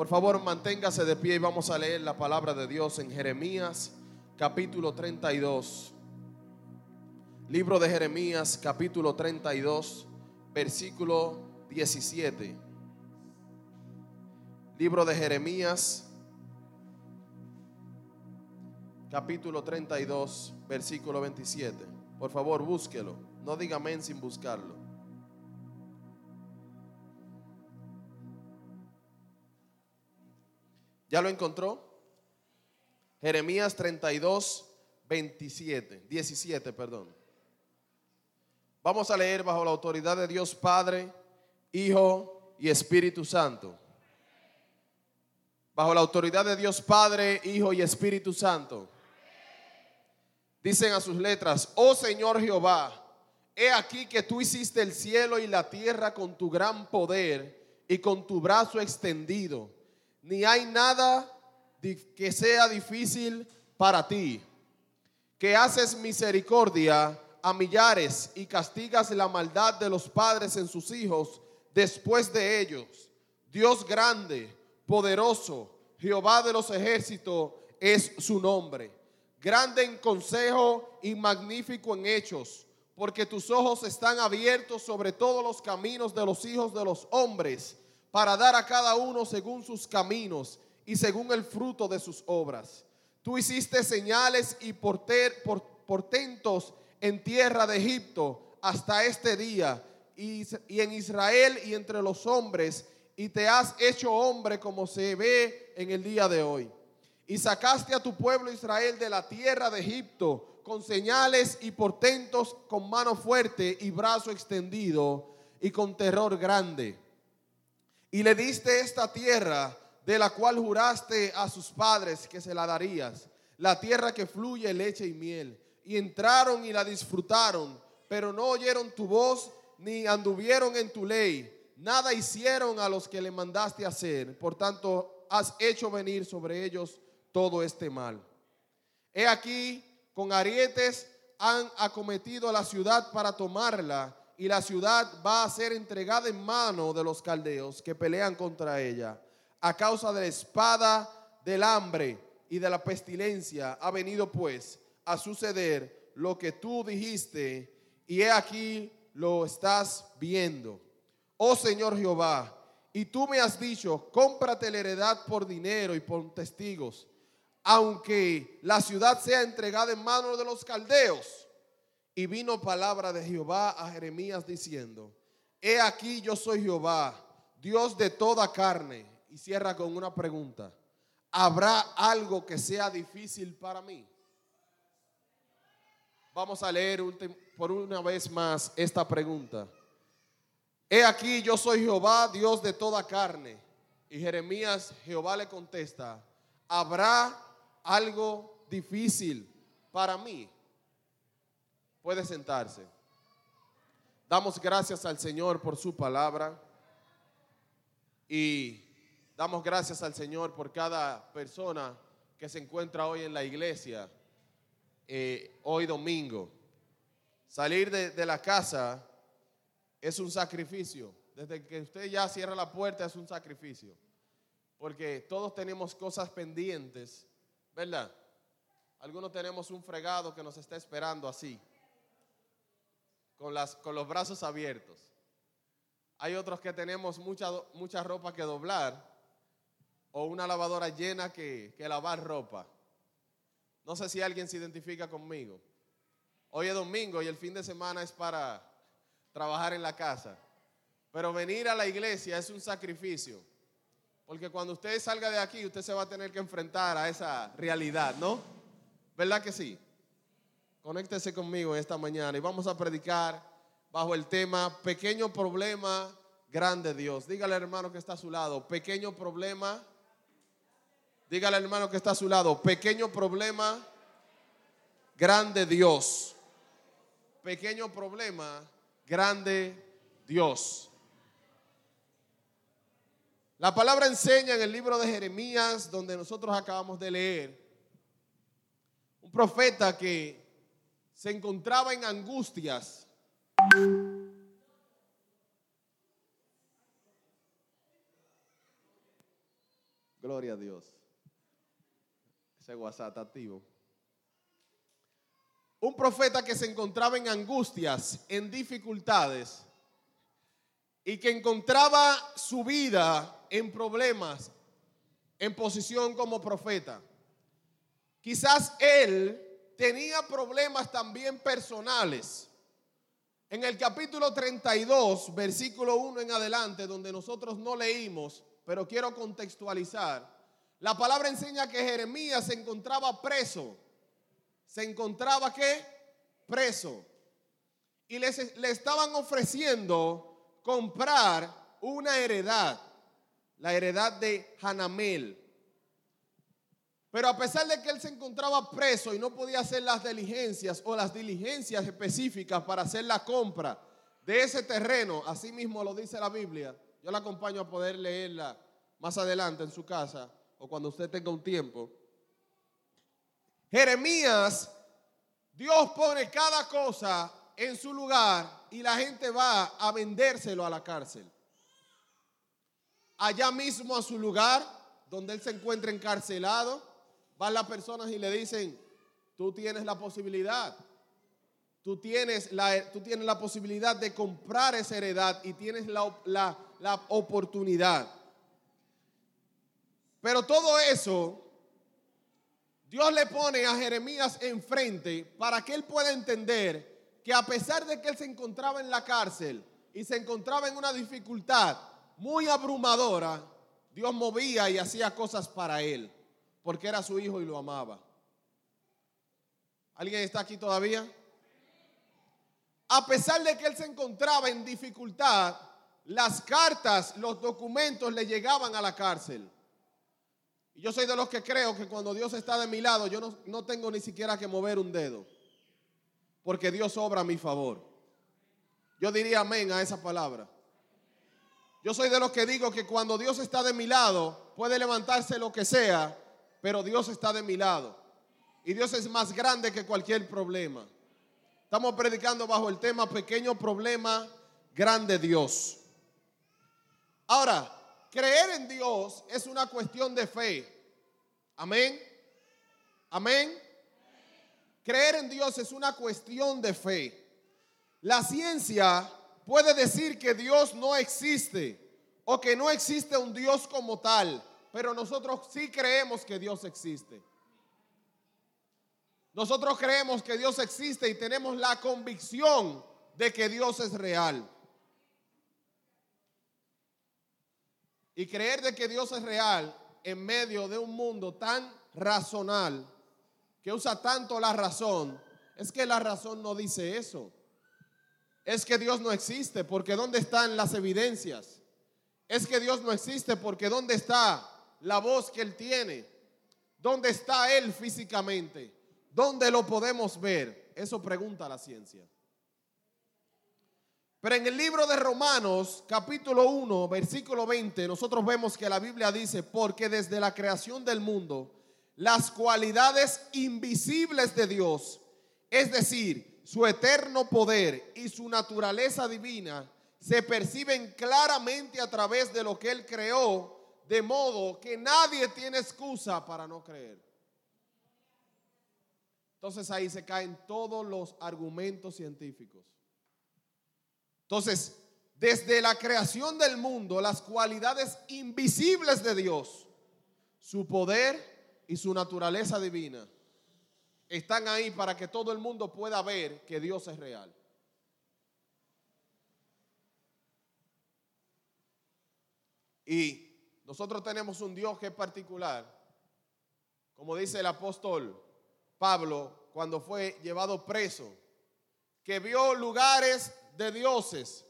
Por favor, manténgase de pie y vamos a leer la palabra de Dios en Jeremías capítulo 32. Libro de Jeremías capítulo 32, versículo 17. Libro de Jeremías capítulo 32, versículo 27. Por favor, búsquelo. No diga amén sin buscarlo. ¿Ya lo encontró? Jeremías 32, 27, 17, perdón. Vamos a leer bajo la autoridad de Dios Padre, Hijo y Espíritu Santo. Bajo la autoridad de Dios Padre, Hijo y Espíritu Santo. Dicen a sus letras, oh Señor Jehová, he aquí que tú hiciste el cielo y la tierra con tu gran poder y con tu brazo extendido. Ni hay nada que sea difícil para ti, que haces misericordia a millares y castigas la maldad de los padres en sus hijos después de ellos. Dios grande, poderoso, Jehová de los ejércitos es su nombre. Grande en consejo y magnífico en hechos, porque tus ojos están abiertos sobre todos los caminos de los hijos de los hombres, para dar a cada uno según sus caminos y según el fruto de sus obras. Tú hiciste señales y portentos en tierra de Egipto hasta este día y, y en Israel y entre los hombres y te has hecho hombre como se ve en el día de hoy. Y sacaste a tu pueblo Israel de la tierra de Egipto con señales y portentos, con mano fuerte y brazo extendido y con terror grande. Y le diste esta tierra de la cual juraste a sus padres que se la darías, la tierra que fluye leche y miel. Y entraron y la disfrutaron, pero no oyeron tu voz ni anduvieron en tu ley. Nada hicieron a los que le mandaste hacer. Por tanto, has hecho venir sobre ellos todo este mal. He aquí, con arietes han acometido la ciudad para tomarla, y la ciudad va a ser entregada en mano de los caldeos que pelean contra ella a causa de la espada del hambre y de la pestilencia ha venido pues a suceder lo que tú dijiste y he aquí lo estás viendo. Oh Señor Jehová, y tú me has dicho, cómprate la heredad por dinero y por testigos, aunque la ciudad sea entregada en manos de los caldeos. Y vino palabra de Jehová a Jeremías diciendo, he aquí yo soy Jehová, Dios de toda carne y cierra con una pregunta. ¿Habrá algo que sea difícil para mí? Vamos a leer por una vez más esta pregunta. He aquí, yo soy Jehová, Dios de toda carne. Y Jeremías, Jehová le contesta, ¿habrá algo difícil para mí? Puede sentarse. Damos gracias al Señor por su palabra. Y Damos gracias al Señor por cada persona que se encuentra hoy en la iglesia, eh, hoy domingo. Salir de, de, la casa es un sacrificio. Desde que usted ya cierra la puerta es un sacrificio. Porque todos tenemos cosas pendientes, ¿verdad? Algunos tenemos un fregado que nos está esperando así, con, las, con los brazos abiertos. Hay otros que tenemos mucha, mucha ropa que doblar o una lavadora llena que, lavar ropa. No sé si alguien se identifica conmigo. Hoy es domingo y el fin de semana es para trabajar en la casa. Pero venir a la iglesia es un sacrificio. Porque cuando usted salga de aquí, usted se va a tener que enfrentar a esa realidad, ¿no? ¿Verdad que sí? Conéctese conmigo esta mañana y vamos a predicar bajo el tema Pequeño problema, grande Dios. Dígale hermano que está a su lado, pequeño problema, Dígale al hermano que está a su lado, pequeño problema, grande Dios. Pequeño problema, grande Dios. La palabra enseña en el libro de Jeremías, donde nosotros acabamos de leer, un profeta que se encontraba en angustias Gloria a Dios. Ese WhatsApp activo. Un profeta que se encontraba en angustias, en dificultades, y que encontraba su vida en problemas, en posición como profeta. Quizás él tenía problemas también personales. En el capítulo 32, versículo 1 en adelante, donde nosotros no leímos, pero quiero contextualizar, la palabra enseña que Jeremías se encontraba preso. ¿Se encontraba qué? Preso. Y le estaban ofreciendo comprar una heredad, la heredad de Hanamel. Pero a pesar de que él se encontraba preso y no podía hacer las diligencias o las diligencias específicas para hacer la compra de ese terreno, así mismo lo dice la Biblia, yo la acompaño a poder leerla más adelante en su casa o cuando usted tenga un tiempo. Jeremías, Dios pone cada cosa en su lugar y la gente va a vendérselo a la cárcel. Allá mismo a su lugar, donde él se encuentra encarcelado, van las personas y le dicen, tú tienes la posibilidad, tú tienes la, tú tienes la posibilidad de comprar esa heredad y tienes la, la, la oportunidad. Pero todo eso, Dios le pone a Jeremías enfrente para que él pueda entender que a pesar de que él se encontraba en la cárcel y se encontraba en una dificultad muy abrumadora, Dios movía y hacía cosas para él porque era su hijo y lo amaba. ¿Alguien está aquí todavía? A pesar de que él se encontraba en dificultad, las cartas, los documentos le llegaban a la cárcel. Yo soy de los que creo que cuando Dios está de mi lado, yo no, no tengo ni siquiera que mover un dedo, porque Dios obra a mi favor. Yo diría amén a esa palabra. Yo soy de los que digo que cuando Dios está de mi lado, puede levantarse lo que sea pero Dios está de mi lado. Y Dios es más grande que cualquier problema. Estamos predicando bajo el tema pequeño problema, grande Dios. Ahora, creer en Dios es una cuestión de fe. Amén. Amén. Creer en Dios es una cuestión de fe. La ciencia puede decir que Dios no existe o que no existe un Dios como tal pero nosotros sí creemos que Dios existe. Nosotros creemos que Dios existe y tenemos la convicción de que Dios es real. Y creer de que Dios es real en medio de un mundo tan razonal, que usa tanto la razón, es que la razón no dice eso. Es que Dios no existe, porque ¿dónde están las evidencias? Es que Dios no existe, porque ¿dónde está la voz que Él tiene. ¿Dónde está Él físicamente? ¿Dónde lo podemos ver? Eso pregunta la ciencia. Pero en el libro de Romanos, capítulo 1, versículo 20, nosotros vemos que la Biblia dice, porque desde la creación del mundo, las cualidades invisibles de Dios, es decir, su eterno poder y su naturaleza divina, se perciben claramente a través de lo que Él creó de modo que nadie tiene excusa para no creer. Entonces ahí se caen todos los argumentos científicos. Entonces, desde la creación del mundo, las cualidades invisibles de Dios, su poder y su naturaleza divina, están ahí para que todo el mundo pueda ver que Dios es real. Y nosotros tenemos un Dios que es particular. Como dice el apóstol Pablo cuando fue llevado preso, que vio lugares de dioses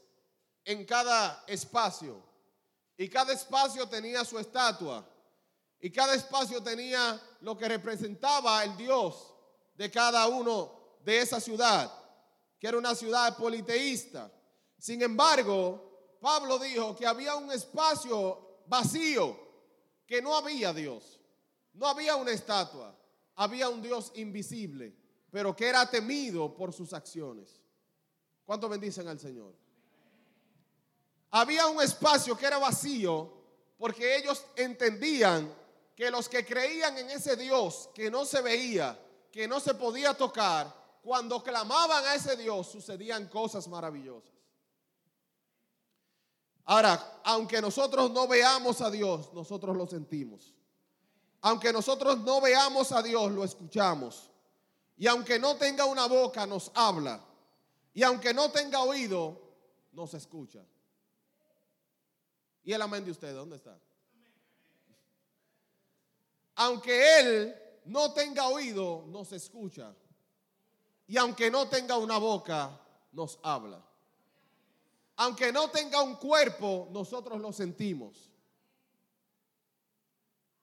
en cada espacio. Y cada espacio tenía su estatua. Y cada espacio tenía lo que representaba el Dios de cada uno de esa ciudad, que era una ciudad politeísta. Sin embargo, Pablo dijo que había un espacio vacío, que no había Dios, no había una estatua, había un Dios invisible, pero que era temido por sus acciones. ¿Cuánto bendicen al Señor? Había un espacio que era vacío porque ellos entendían que los que creían en ese Dios que no se veía, que no se podía tocar, cuando clamaban a ese Dios sucedían cosas maravillosas. Ahora, aunque nosotros no veamos a Dios, nosotros lo sentimos. Aunque nosotros no veamos a Dios, lo escuchamos. Y aunque no tenga una boca, nos habla. Y aunque no tenga oído, nos escucha. ¿Y el amén de usted dónde está? Aunque Él no tenga oído, nos escucha. Y aunque no tenga una boca, nos habla. Aunque no tenga un cuerpo, nosotros lo sentimos.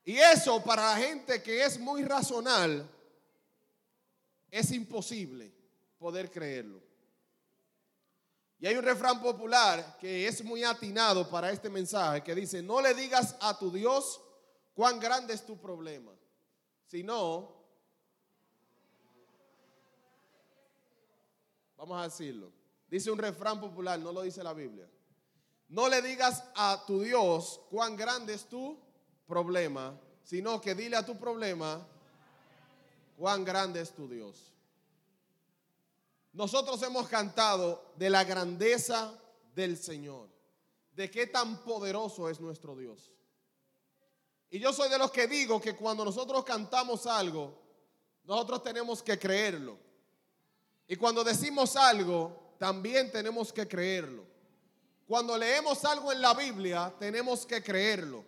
Y eso para la gente que es muy racional, es imposible poder creerlo. Y hay un refrán popular que es muy atinado para este mensaje que dice, no le digas a tu Dios cuán grande es tu problema, sino, vamos a decirlo, dice un refrán popular, no lo dice la Biblia, no le digas a tu Dios cuán grande es tu problema, sino que dile a tu problema cuán grande es tu Dios. Nosotros hemos cantado de la grandeza del Señor, de qué tan poderoso es nuestro Dios. Y yo soy de los que digo que cuando nosotros cantamos algo, nosotros tenemos que creerlo. Y cuando decimos algo, también tenemos que creerlo. Cuando leemos algo en la Biblia, tenemos que creerlo.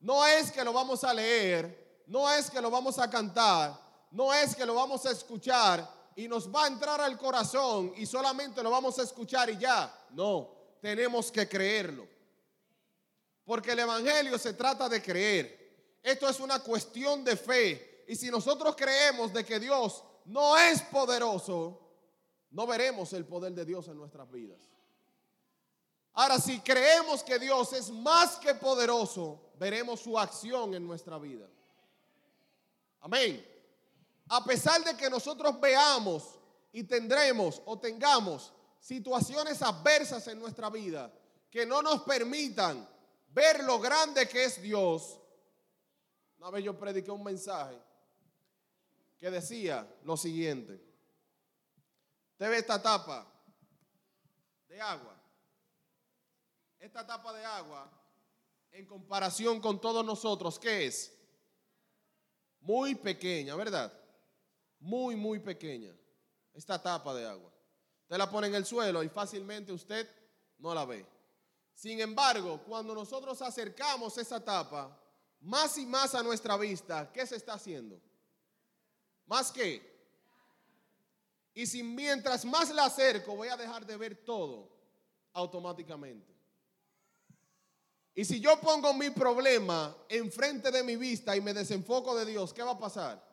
No es que lo vamos a leer, no es que lo vamos a cantar, no es que lo vamos a escuchar, y nos va a entrar al corazón y solamente lo vamos a escuchar y ya. No, tenemos que creerlo. Porque el Evangelio se trata de creer. Esto es una cuestión de fe. Y si nosotros creemos de que Dios no es poderoso, no veremos el poder de Dios en nuestras vidas. Ahora, si creemos que Dios es más que poderoso, veremos su acción en nuestra vida. Amén a pesar de que nosotros veamos y tendremos o tengamos situaciones adversas en nuestra vida que no nos permitan ver lo grande que es Dios. Una vez yo prediqué un mensaje que decía lo siguiente. Usted ve esta tapa de agua. Esta tapa de agua, en comparación con todos nosotros, ¿qué es? Muy pequeña, ¿verdad? muy, muy pequeña, esta tapa de agua. Usted la pone en el suelo y fácilmente usted no la ve. Sin embargo, cuando nosotros acercamos esa tapa más y más a nuestra vista, ¿qué se está haciendo? ¿Más que Y si mientras más la acerco voy a dejar de ver todo automáticamente. Y si yo pongo mi problema enfrente de mi vista y me desenfoco de Dios, ¿qué va a pasar?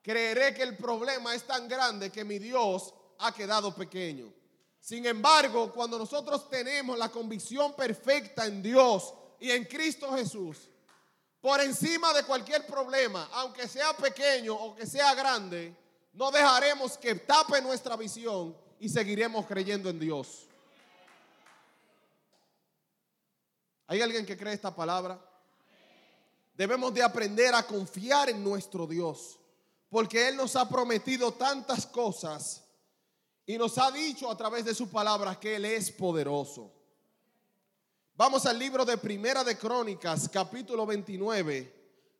creeré que el problema es tan grande que mi Dios ha quedado pequeño. Sin embargo, cuando nosotros tenemos la convicción perfecta en Dios y en Cristo Jesús, por encima de cualquier problema, aunque sea pequeño o que sea grande, no dejaremos que tape nuestra visión y seguiremos creyendo en Dios. ¿Hay alguien que cree esta palabra? Debemos de aprender a confiar en nuestro Dios porque Él nos ha prometido tantas cosas y nos ha dicho a través de su palabra que Él es poderoso. Vamos al libro de Primera de Crónicas, capítulo 29,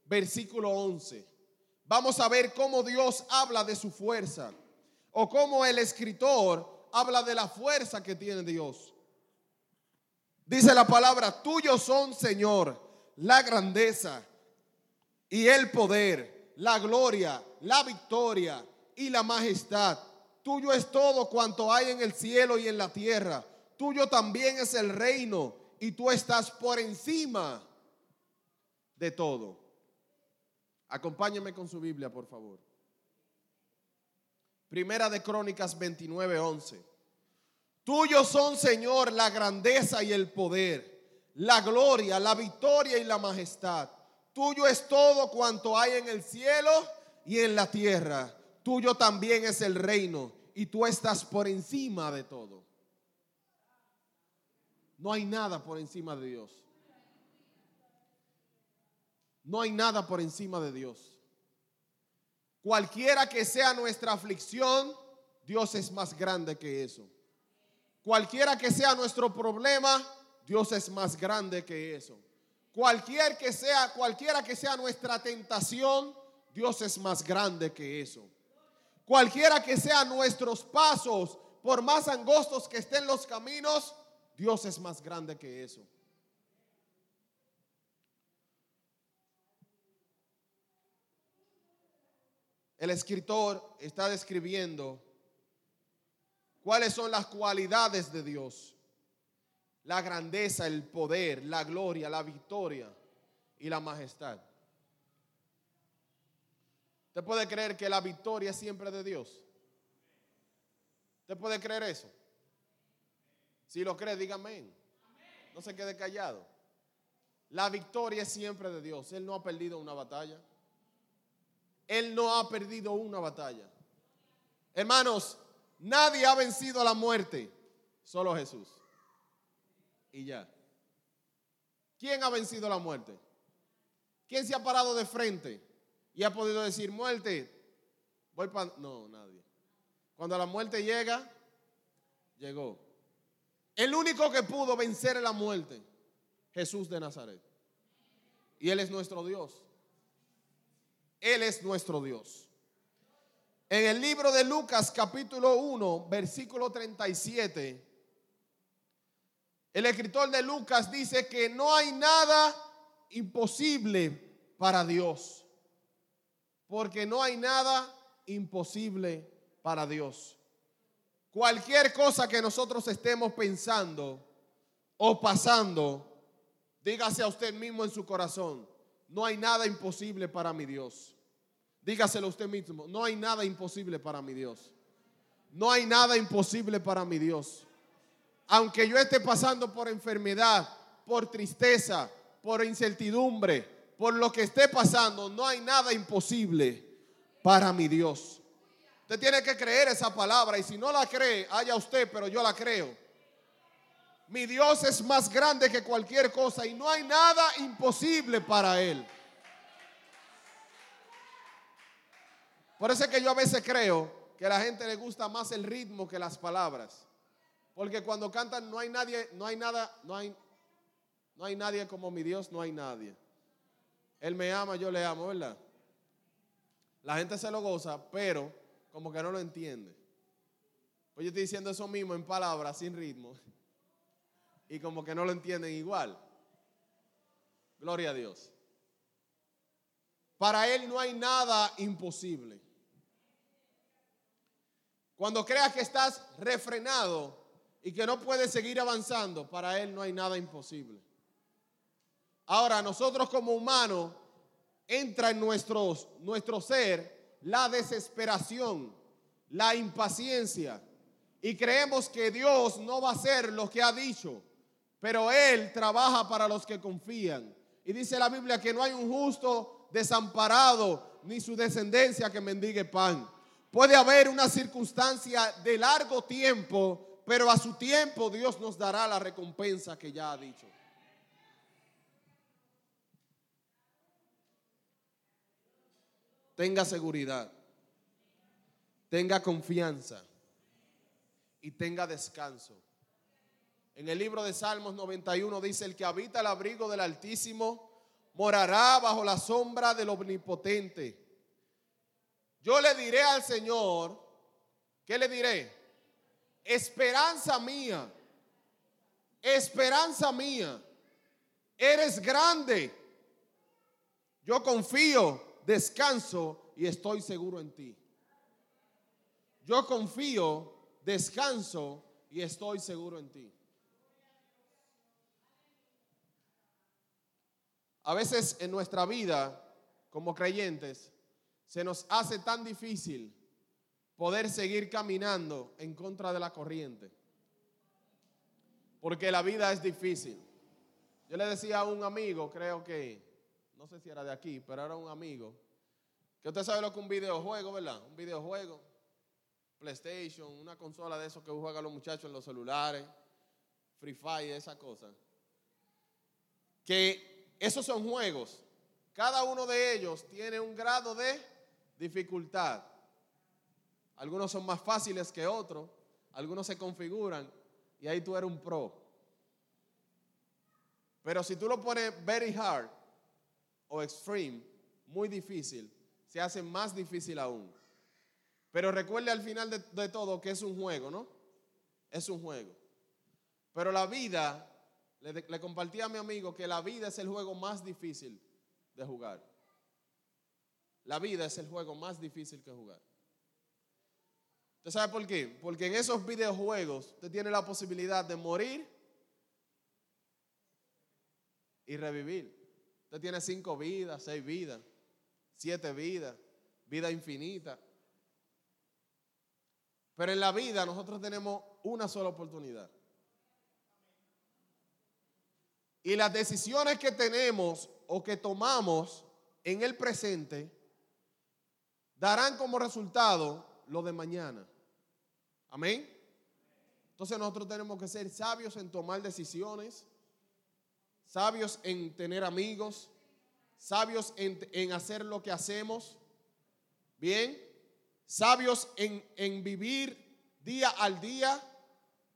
versículo 11. Vamos a ver cómo Dios habla de su fuerza o cómo el escritor habla de la fuerza que tiene Dios. Dice la palabra, tuyo son, Señor, la grandeza y el poder la gloria, la victoria y la majestad. Tuyo es todo cuanto hay en el cielo y en la tierra. Tuyo también es el reino y tú estás por encima de todo. Acompáñame con su Biblia, por favor. Primera de Crónicas 29, 11. Tuyos son, Señor, la grandeza y el poder, la gloria, la victoria y la majestad. Tuyo es todo cuanto hay en el cielo y en la tierra. Tuyo también es el reino y tú estás por encima de todo. No hay nada por encima de Dios. No hay nada por encima de Dios. Cualquiera que sea nuestra aflicción, Dios es más grande que eso. Cualquiera que sea nuestro problema, Dios es más grande que eso. Cualquier que sea, cualquiera que sea nuestra tentación, Dios es más grande que eso. Cualquiera que sean nuestros pasos, por más angostos que estén los caminos, Dios es más grande que eso. El escritor está describiendo cuáles son las cualidades de Dios. La grandeza, el poder, la gloria, la victoria y la majestad. ¿Usted puede creer que la victoria es siempre de Dios? ¿Usted puede creer eso? Si lo cree, dígame. No se quede callado. La victoria es siempre de Dios. Él no ha perdido una batalla. Él no ha perdido una batalla. Hermanos, nadie ha vencido a la muerte, solo Jesús. Y ya. ¿Quién ha vencido la muerte? ¿Quién se ha parado de frente y ha podido decir, muerte, voy para... No, nadie. Cuando la muerte llega, llegó. El único que pudo vencer la muerte, Jesús de Nazaret. Y Él es nuestro Dios. Él es nuestro Dios. En el libro de Lucas capítulo 1, versículo 37, el escritor de Lucas dice que no hay nada imposible para Dios. Porque no hay nada imposible para Dios. Cualquier cosa que nosotros estemos pensando o pasando, dígase a usted mismo en su corazón, no hay nada imposible para mi Dios. Dígaselo usted mismo, no hay nada imposible para mi Dios. No hay nada imposible para mi Dios. Aunque yo esté pasando por enfermedad, por tristeza, por incertidumbre, por lo que esté pasando, no hay nada imposible para mi Dios. Usted tiene que creer esa palabra y si no la cree, haya usted, pero yo la creo. Mi Dios es más grande que cualquier cosa y no hay nada imposible para Él. Por eso es que yo a veces creo que a la gente le gusta más el ritmo que las palabras. Porque cuando cantan no hay nadie, no hay nada, no hay, no hay nadie como mi Dios, no hay nadie. Él me ama, yo le amo, ¿verdad? La gente se lo goza, pero como que no lo entiende. Pues yo estoy diciendo eso mismo en palabras, sin ritmo y como que no lo entienden igual. Gloria a Dios. Para Él no hay nada imposible. Cuando creas que estás refrenado y que no puedes seguir avanzando, para Él no hay nada imposible. Ahora, nosotros como humanos, entra en nuestros, nuestro ser la desesperación, la impaciencia, y creemos que Dios no va a hacer lo que ha dicho. Pero Él trabaja para los que confían. Y dice la Biblia que no hay un justo desamparado ni su descendencia que mendigue pan. Puede haber una circunstancia de largo tiempo, pero a su tiempo Dios nos dará la recompensa que ya ha dicho. Tenga seguridad, tenga confianza y tenga descanso. En el libro de Salmos 91 dice, el que habita el abrigo del Altísimo morará bajo la sombra del Omnipotente. Yo le diré al Señor, ¿qué le diré? Esperanza mía, esperanza mía, eres grande. Yo confío, descanso y estoy seguro en ti. Yo confío, descanso y estoy seguro en ti. A veces en nuestra vida, como creyentes, se nos hace tan difícil poder seguir caminando en contra de la corriente. Porque la vida es difícil. Yo le decía a un amigo, creo que, no sé si era de aquí, pero era un amigo, que usted sabe lo que un videojuego, ¿verdad? Un videojuego, PlayStation, una consola de esos que juegan los muchachos en los celulares, Free Fire, esa cosa. Que esos son juegos cada uno de ellos tiene un grado de dificultad. Algunos son más fáciles que otros, algunos se configuran y ahí tú eres un pro. Pero si tú lo pones very hard o extreme, muy difícil, se hace más difícil aún. Pero recuerde al final de, todo que es un juego, ¿no? Es un juego. Pero la vida, le, compartí a mi amigo que la vida es el juego más difícil de jugar. La vida es el juego más difícil que jugar. ¿Usted sabe por qué? Porque en esos videojuegos usted tiene la posibilidad de morir y revivir. Usted tiene cinco vidas, seis vidas, siete vidas, vida infinita. Pero en la vida nosotros tenemos una sola oportunidad. Y las decisiones que tenemos o que tomamos en el presente darán como resultado lo de mañana. Amén. Entonces nosotros tenemos que ser sabios en tomar decisiones, sabios en tener amigos, sabios en, hacer lo que hacemos, bien, sabios en, en vivir día al día,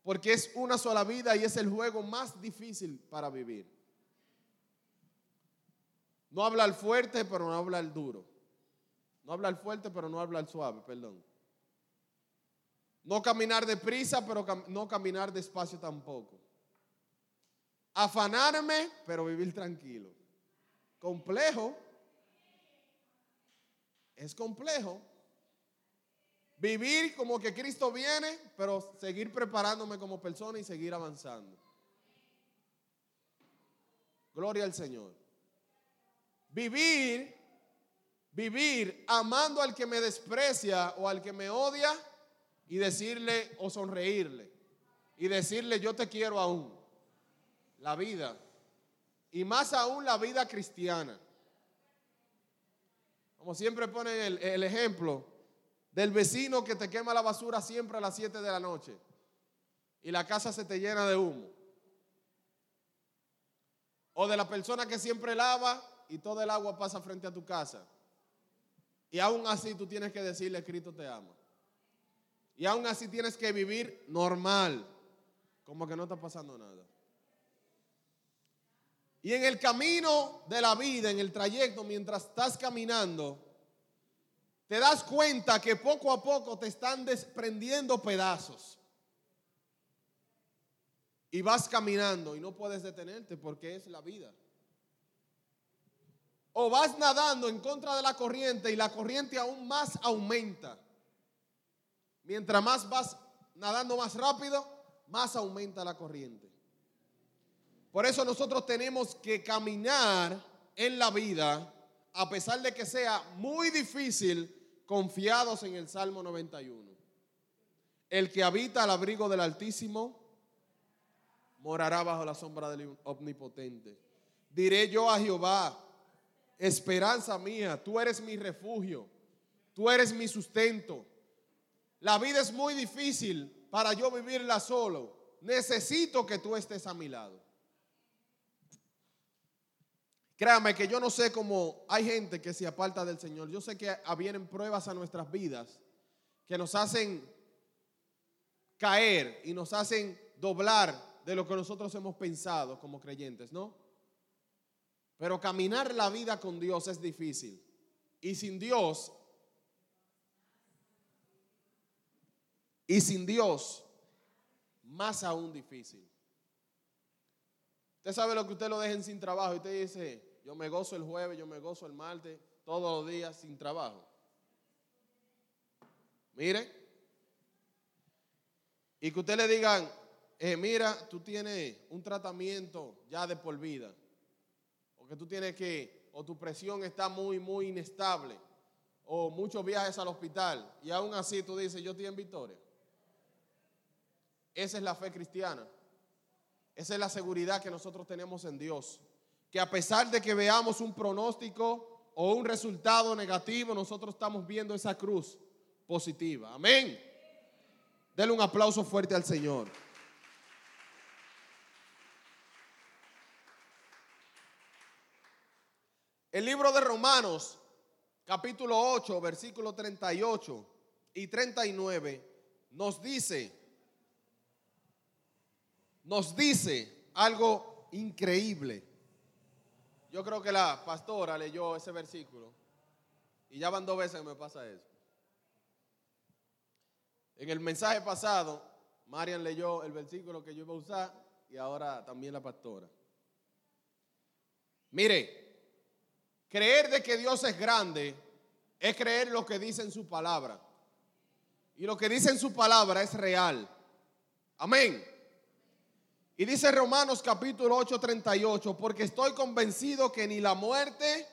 porque es una sola vida y es el juego más difícil para vivir. No hablar fuerte, pero no hablar duro. No hablar fuerte, pero no hablar suave, perdón. No caminar deprisa, pero no caminar despacio tampoco. Afanarme, pero vivir tranquilo. Complejo. Es complejo. Vivir como que Cristo viene, pero seguir preparándome como persona y seguir avanzando. Gloria al Señor. Vivir, vivir amando al que me desprecia o al que me odia y decirle o sonreírle y decirle yo te quiero aún. La vida. Y más aún la vida cristiana. Como siempre ponen el, el ejemplo del vecino que te quema la basura siempre a las 7 de la noche y la casa se te llena de humo. O de la persona que siempre lava y todo el agua pasa frente a tu casa. Y aún así tú tienes que decirle, Cristo te ama. Y aún así tienes que vivir normal, como que no está pasando nada. Y en el camino de la vida, en el trayecto, mientras estás caminando, te das cuenta que poco a poco te están desprendiendo pedazos. Y vas caminando y no puedes detenerte porque es la vida. O vas nadando en contra de la corriente y la corriente aún más aumenta. Mientras más vas nadando más rápido, más aumenta la corriente. Por eso nosotros tenemos que caminar en la vida, a pesar de que sea muy difícil, confiados en el Salmo 91. El que habita al abrigo del Altísimo morará bajo la sombra del Omnipotente. Diré yo a Jehová, esperanza mía, tú eres mi refugio, tú eres mi sustento. La vida es muy difícil para yo vivirla solo. Necesito que tú estés a mi lado. Créame que yo no sé cómo hay gente que se aparta del Señor. Yo sé que vienen pruebas a nuestras vidas que nos hacen caer y nos hacen doblar de lo que nosotros hemos pensado como creyentes, ¿no? Pero caminar la vida con Dios es difícil. Y sin Dios Y sin Dios, más aún difícil. Usted sabe lo que usted lo dejen sin trabajo y usted dice, yo me gozo el jueves, yo me gozo el martes, todos los días sin trabajo. Mire. Y que usted le digan, eh, mira, tú tienes un tratamiento ya de por vida. O que tú tienes que, o tu presión está muy, muy inestable. O muchos viajes al hospital. Y aún así tú dices, yo estoy en victoria. Esa es la fe cristiana. Esa es la seguridad que nosotros tenemos en Dios. Que a pesar de que veamos un pronóstico o un resultado negativo, nosotros estamos viendo esa cruz positiva. Amén. Denle un aplauso fuerte al Señor. El libro de Romanos, capítulo 8, versículo 38 y 39, nos dice, nos dice algo increíble. Yo creo que la pastora leyó ese versículo y ya van dos veces que me pasa eso. En el mensaje pasado, Marian leyó el versículo que yo iba a usar y ahora también la pastora. Mire, creer de que Dios es grande es creer lo que dice en su palabra. Y lo que dice en su palabra es real. Amén. Y dice Romanos capítulo 8, 38, porque estoy convencido que ni la muerte,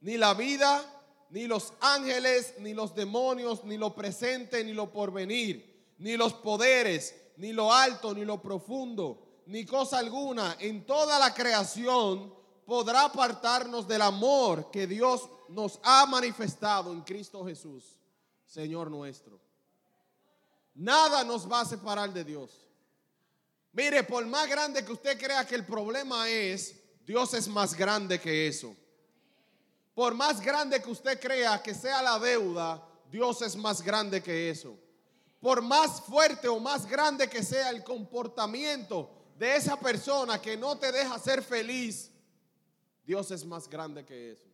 ni la vida, ni los ángeles, ni los demonios, ni lo presente, ni lo porvenir, ni los poderes, ni lo alto, ni lo profundo, ni cosa alguna en toda la creación podrá apartarnos del amor que Dios nos ha manifestado en Cristo Jesús, Señor nuestro. Nada nos va a separar de Dios. Mire, por más grande que usted crea que el problema es, Dios es más grande que eso. Por más grande que usted crea que sea la deuda, Dios es más grande que eso. Por más fuerte o más grande que sea el comportamiento de esa persona que no te deja ser feliz, Dios es más grande que eso.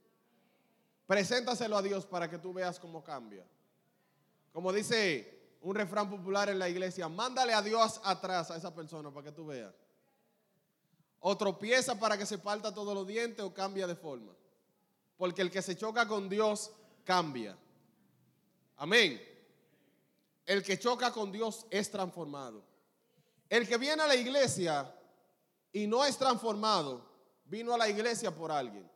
Preséntaselo a Dios para que tú veas cómo cambia. Como dice un refrán popular en la iglesia, mándale a Dios atrás a esa persona para que tú veas. O tropieza para que se parta todos los dientes o cambia de forma. Porque el que se choca con Dios cambia. Amén. El que choca con Dios es transformado. El que viene a la iglesia y no es transformado, vino a la iglesia por alguien.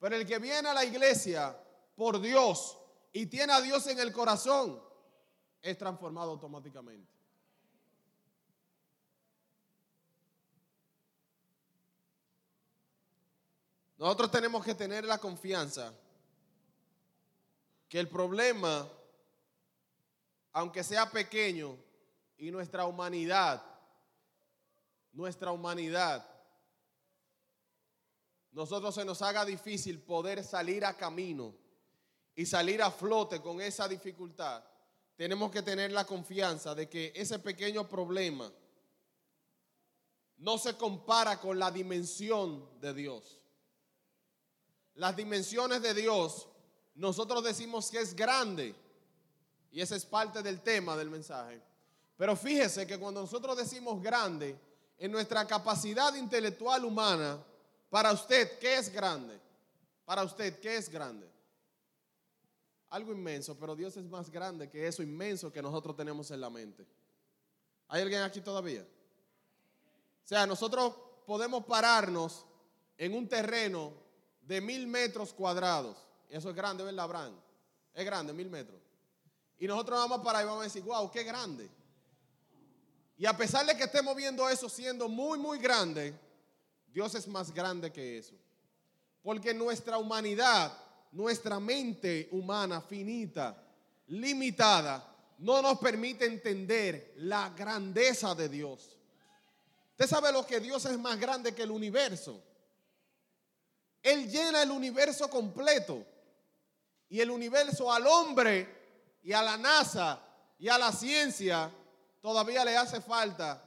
Pero el que viene a la iglesia por Dios y tiene a Dios en el corazón, es transformado automáticamente. Nosotros tenemos que tener la confianza que el problema, aunque sea pequeño, y nuestra humanidad, nuestra humanidad, nosotros se nos haga difícil poder salir a camino y salir a flote con esa dificultad, tenemos que tener la confianza de que ese pequeño problema no se compara con la dimensión de Dios las dimensiones de Dios, nosotros decimos que es grande. Y esa es parte del tema del mensaje. Pero fíjese que cuando nosotros decimos grande, en nuestra capacidad intelectual humana, para usted, ¿qué es grande? Para usted, ¿qué es grande? Algo inmenso, pero Dios es más grande que eso inmenso que nosotros tenemos en la mente. ¿Hay alguien aquí todavía? O sea, nosotros podemos pararnos en un terreno de mil metros cuadrados. Eso es grande, ¿verdad, Abraham? Es grande, mil metros. Y nosotros vamos para ahí y vamos a decir, wow, qué grande. Y a pesar de que estemos viendo eso siendo muy, muy grande, Dios es más grande que eso. Porque nuestra humanidad, nuestra mente humana finita, limitada, no nos permite entender la grandeza de Dios. Usted sabe lo que Dios es más grande que el universo. Él llena el universo completo. Y el universo al hombre y a la NASA y a la ciencia todavía le hace falta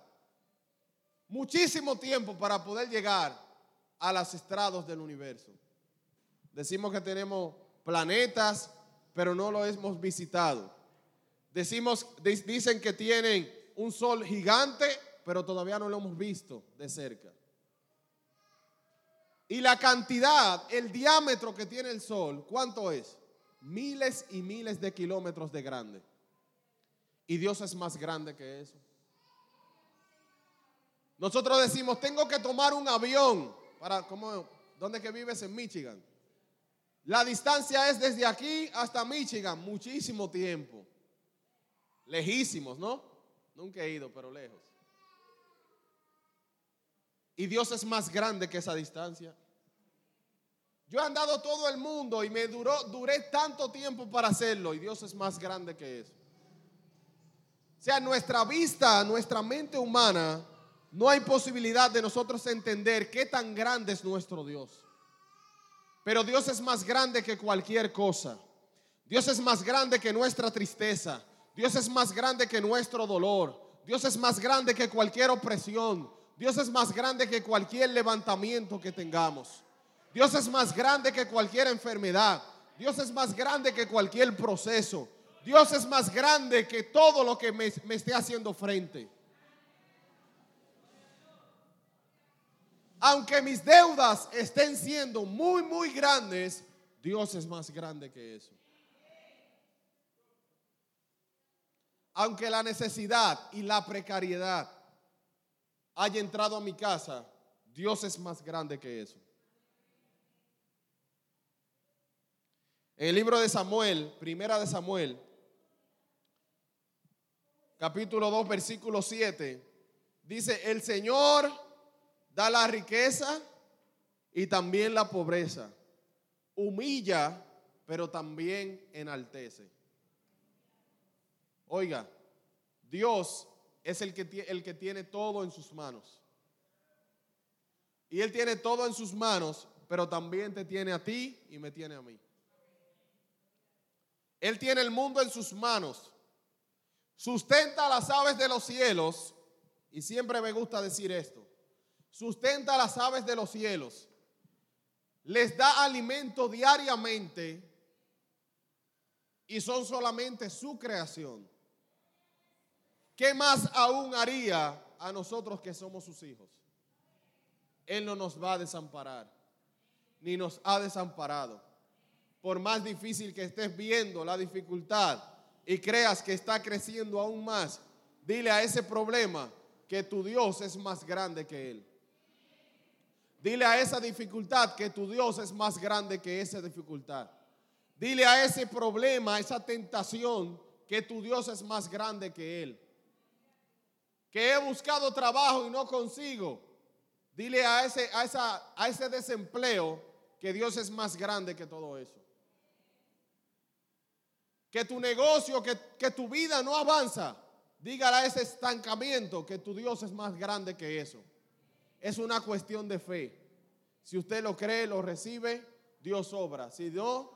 muchísimo tiempo para poder llegar a los estrados del universo. Decimos que tenemos planetas, pero no lo hemos visitado. Decimos, dicen que tienen un sol gigante, pero todavía no lo hemos visto de cerca. Y la cantidad, el diámetro que tiene el Sol, ¿cuánto es? Miles y miles de kilómetros de grande. Y Dios es más grande que eso. Nosotros decimos, tengo que tomar un avión para, ¿cómo? ¿Dónde que vives? En Michigan. La distancia es desde aquí hasta Michigan, muchísimo tiempo. Lejísimos, ¿no? Nunca he ido, pero lejos. Y Dios es más grande que esa distancia. Yo he andado todo el mundo y me duró, duré tanto tiempo para hacerlo y Dios es más grande que eso. O sea, nuestra vista, nuestra mente humana, no hay posibilidad de nosotros entender qué tan grande es nuestro Dios. Pero Dios es más grande que cualquier cosa. Dios es más grande que nuestra tristeza. Dios es más grande que nuestro dolor. Dios es más grande que cualquier opresión. Dios es más grande que cualquier levantamiento que tengamos. Dios es más grande que cualquier enfermedad. Dios es más grande que cualquier proceso. Dios es más grande que todo lo que me, me esté haciendo frente. Aunque mis deudas estén siendo muy, muy grandes, Dios es más grande que eso. Aunque la necesidad y la precariedad haya entrado a mi casa, Dios es más grande que eso. En el libro de Samuel, primera de Samuel, capítulo 2, versículo 7, dice, el Señor da la riqueza y también la pobreza. Humilla, pero también enaltece. Oiga, Dios es el que, el que tiene todo en sus manos. Y Él tiene todo en sus manos, pero también te tiene a ti y me tiene a mí. Él tiene el mundo en sus manos. Sustenta las aves de los cielos. Y siempre me gusta decir esto. Sustenta las aves de los cielos. Les da alimento diariamente. Y son solamente su creación. ¿Qué más aún haría a nosotros que somos sus hijos? Él no nos va a desamparar, ni nos ha desamparado. Por más difícil que estés viendo la dificultad y creas que está creciendo aún más, dile a ese problema que tu Dios es más grande que él. Dile a esa dificultad que tu Dios es más grande que esa dificultad. Dile a ese problema, a esa tentación, que tu Dios es más grande que él que he buscado trabajo y no consigo. Dile a ese, a, esa, a ese desempleo que Dios es más grande que todo eso. Que tu negocio, que, que tu vida no avanza. Dígale a ese estancamiento que tu Dios es más grande que eso. Es una cuestión de fe. Si usted lo cree, lo recibe, Dios obra. Si no,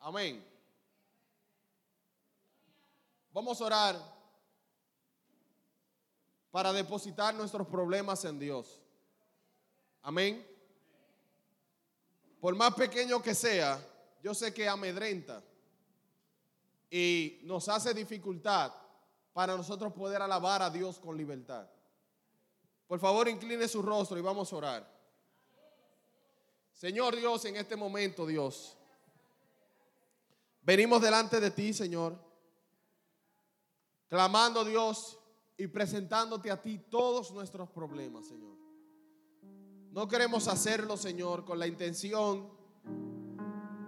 amén. Vamos a orar para depositar nuestros problemas en Dios. Amén. Por más pequeño que sea, yo sé que amedrenta y nos hace dificultad para nosotros poder alabar a Dios con libertad. Por favor, incline su rostro y vamos a orar. Señor Dios, en este momento, Dios, venimos delante de ti, Señor, clamando, Dios, y presentándote a ti todos nuestros problemas, Señor. No queremos hacerlo, Señor, con la intención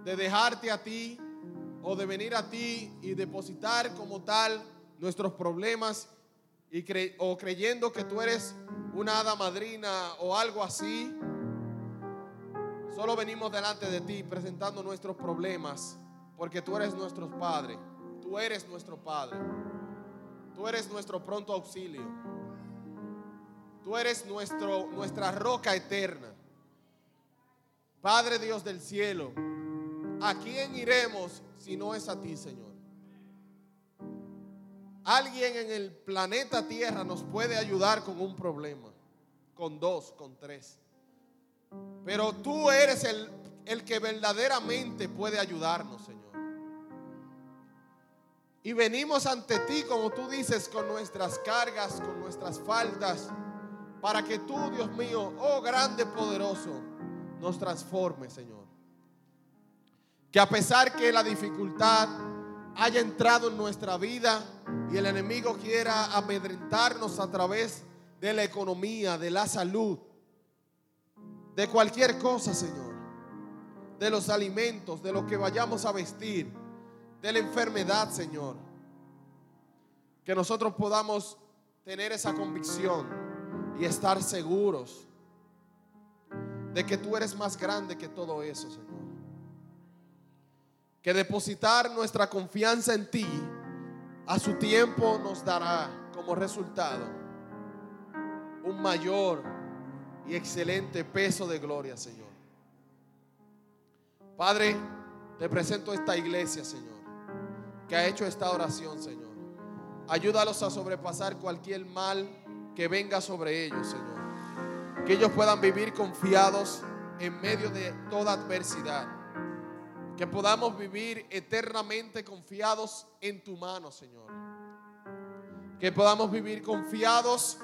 de dejarte a ti o de venir a ti y depositar como tal nuestros problemas y o creyendo que tú eres una hada madrina o algo así. Solo venimos delante de ti presentando nuestros problemas porque tú eres nuestro Padre. Tú eres nuestro Padre. Tú eres nuestro pronto auxilio. Tú eres nuestro, nuestra roca eterna. Padre Dios del cielo, ¿a quién iremos si no es a ti, Señor? Alguien en el planeta Tierra nos puede ayudar con un problema, con dos, con tres. Pero tú eres el, el que verdaderamente puede ayudarnos, Señor. Y venimos ante ti, como tú dices, con nuestras cargas, con nuestras faltas, para que tú, Dios mío, oh grande poderoso, nos transforme, Señor. Que a pesar que la dificultad haya entrado en nuestra vida y el enemigo quiera amedrentarnos a través de la economía, de la salud, de cualquier cosa, Señor, de los alimentos, de lo que vayamos a vestir de la enfermedad, Señor. Que nosotros podamos tener esa convicción y estar seguros de que tú eres más grande que todo eso, Señor. Que depositar nuestra confianza en ti a su tiempo nos dará como resultado un mayor y excelente peso de gloria, Señor. Padre, te presento esta iglesia, Señor, que ha hecho esta oración, Señor. Ayúdalos a sobrepasar cualquier mal que venga sobre ellos, Señor. Que ellos puedan vivir confiados en medio de toda adversidad. Que podamos vivir eternamente confiados en tu mano, Señor. Que podamos vivir confiados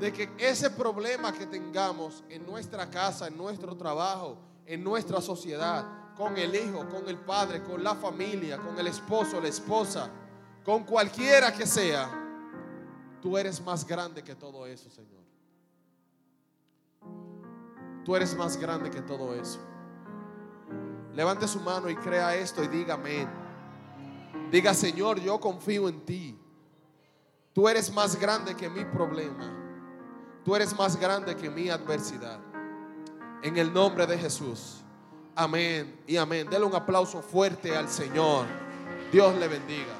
de que ese problema que tengamos en nuestra casa, en nuestro trabajo, en nuestra sociedad, con el hijo, con el padre, con la familia, con el esposo, la esposa, con cualquiera que sea, tú eres más grande que todo eso, Señor. Tú eres más grande que todo eso. Levante su mano y crea esto y diga amén. Diga, Señor, yo confío en ti. Tú eres más grande que mi problema. Tú eres más grande que mi adversidad. En el nombre de Jesús. Amén y amén. Dele un aplauso fuerte al Señor. Dios le bendiga.